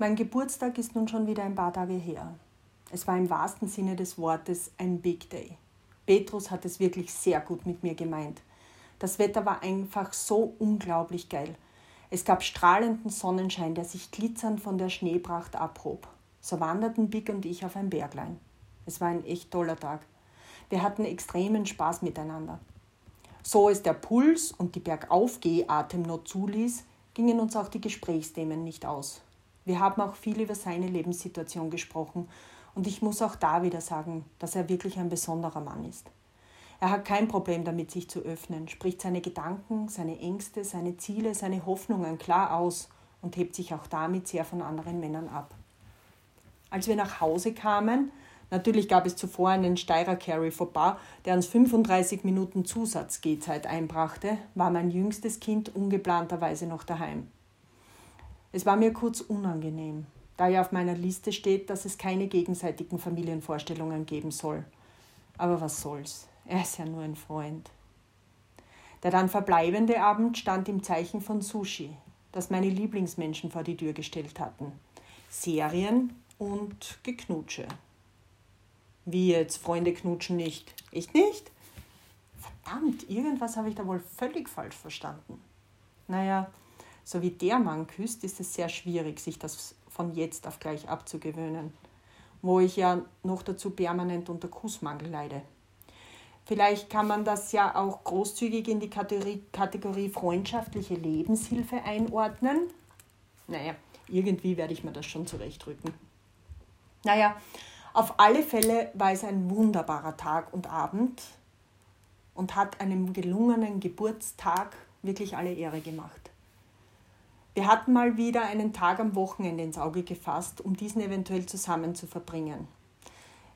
Mein Geburtstag ist nun schon wieder ein paar Tage her. Es war im wahrsten Sinne des Wortes ein Big Day. Petrus hat es wirklich sehr gut mit mir gemeint. Das Wetter war einfach so unglaublich geil. Es gab strahlenden Sonnenschein, der sich glitzernd von der Schneepracht abhob. So wanderten Big und ich auf ein Berglein. Es war ein echt toller Tag. Wir hatten extremen Spaß miteinander. So es der Puls und die Bergaufgeh-Atemnot zuließ, gingen uns auch die Gesprächsthemen nicht aus. Wir haben auch viel über seine Lebenssituation gesprochen und ich muss auch da wieder sagen, dass er wirklich ein besonderer Mann ist. Er hat kein Problem damit, sich zu öffnen, spricht seine Gedanken, seine Ängste, seine Ziele, seine Hoffnungen klar aus und hebt sich auch damit sehr von anderen Männern ab. Als wir nach Hause kamen, natürlich gab es zuvor einen Steirer Carry vorbei, der uns 35 Minuten Zusatz-Gehzeit einbrachte, war mein jüngstes Kind ungeplanterweise noch daheim. Es war mir kurz unangenehm, da ja auf meiner Liste steht, dass es keine gegenseitigen Familienvorstellungen geben soll. Aber was soll's? Er ist ja nur ein Freund. Der dann verbleibende Abend stand im Zeichen von Sushi, das meine Lieblingsmenschen vor die Tür gestellt hatten. Serien und Geknutsche. Wie jetzt, Freunde knutschen nicht? Echt nicht? Verdammt, irgendwas habe ich da wohl völlig falsch verstanden. Naja, so wie der Mann küsst, ist es sehr schwierig, sich das von jetzt auf gleich abzugewöhnen, wo ich ja noch dazu permanent unter Kussmangel leide. Vielleicht kann man das ja auch großzügig in die Kategorie, Kategorie freundschaftliche Lebenshilfe einordnen. Naja, irgendwie werde ich mir das schon zurechtrücken. Naja, auf alle Fälle war es ein wunderbarer Tag und Abend und hat einem gelungenen Geburtstag wirklich alle Ehre gemacht. Wir hatten mal wieder einen Tag am Wochenende ins Auge gefasst, um diesen eventuell zusammen zu verbringen.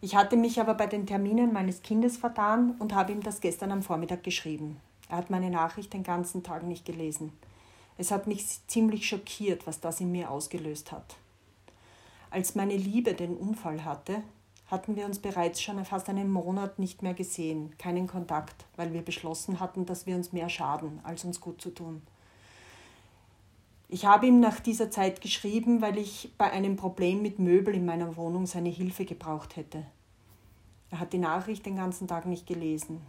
Ich hatte mich aber bei den Terminen meines Kindes vertan und habe ihm das gestern am Vormittag geschrieben. Er hat meine Nachricht den ganzen Tag nicht gelesen. Es hat mich ziemlich schockiert, was das in mir ausgelöst hat. Als meine Liebe den Unfall hatte, hatten wir uns bereits schon fast einen Monat nicht mehr gesehen, keinen Kontakt, weil wir beschlossen hatten, dass wir uns mehr schaden, als uns gut zu tun. Ich habe ihm nach dieser Zeit geschrieben, weil ich bei einem Problem mit Möbel in meiner Wohnung seine Hilfe gebraucht hätte. Er hat die Nachricht den ganzen Tag nicht gelesen.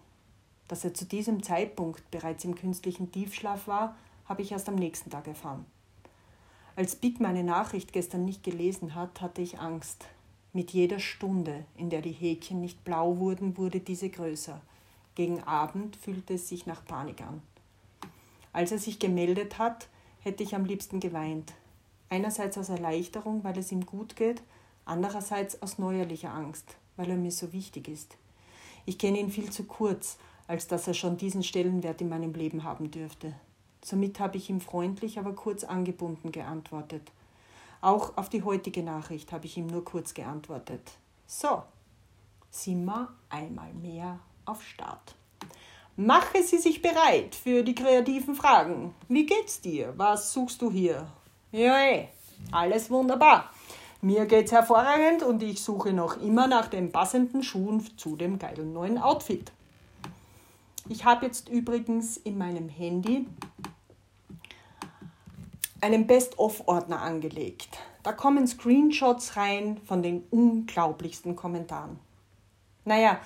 Dass er zu diesem Zeitpunkt bereits im künstlichen Tiefschlaf war, habe ich erst am nächsten Tag erfahren. Als Big meine Nachricht gestern nicht gelesen hat, hatte ich Angst. Mit jeder Stunde, in der die Häkchen nicht blau wurden, wurde diese größer. Gegen Abend fühlte es sich nach Panik an. Als er sich gemeldet hat, hätte ich am liebsten geweint. Einerseits aus Erleichterung, weil es ihm gut geht, andererseits aus neuerlicher Angst, weil er mir so wichtig ist. Ich kenne ihn viel zu kurz, als dass er schon diesen Stellenwert in meinem Leben haben dürfte. Somit habe ich ihm freundlich, aber kurz angebunden geantwortet. Auch auf die heutige Nachricht habe ich ihm nur kurz geantwortet. So, sind wir einmal mehr auf Start. Mache Sie sich bereit für die kreativen Fragen. Wie geht's dir? Was suchst du hier? Ja, ey, alles wunderbar. Mir geht's hervorragend und ich suche noch immer nach den passenden Schuhen zu dem geilen neuen Outfit. Ich habe jetzt übrigens in meinem Handy einen Best-of-Ordner angelegt. Da kommen Screenshots rein von den unglaublichsten Kommentaren. Naja,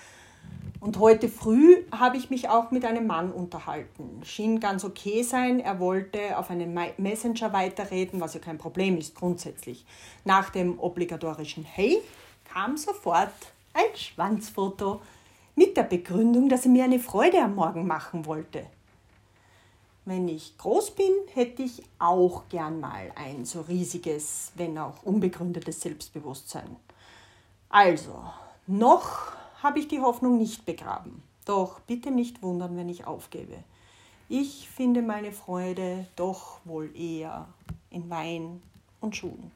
und heute früh habe ich mich auch mit einem Mann unterhalten. Schien ganz okay sein. Er wollte auf einen Messenger weiterreden, was ja kein Problem ist grundsätzlich. Nach dem obligatorischen Hey kam sofort ein Schwanzfoto mit der Begründung, dass er mir eine Freude am Morgen machen wollte. Wenn ich groß bin, hätte ich auch gern mal ein so riesiges, wenn auch unbegründetes Selbstbewusstsein. Also, noch habe ich die Hoffnung nicht begraben. Doch bitte nicht wundern, wenn ich aufgebe. Ich finde meine Freude doch wohl eher in Wein und Schuhen.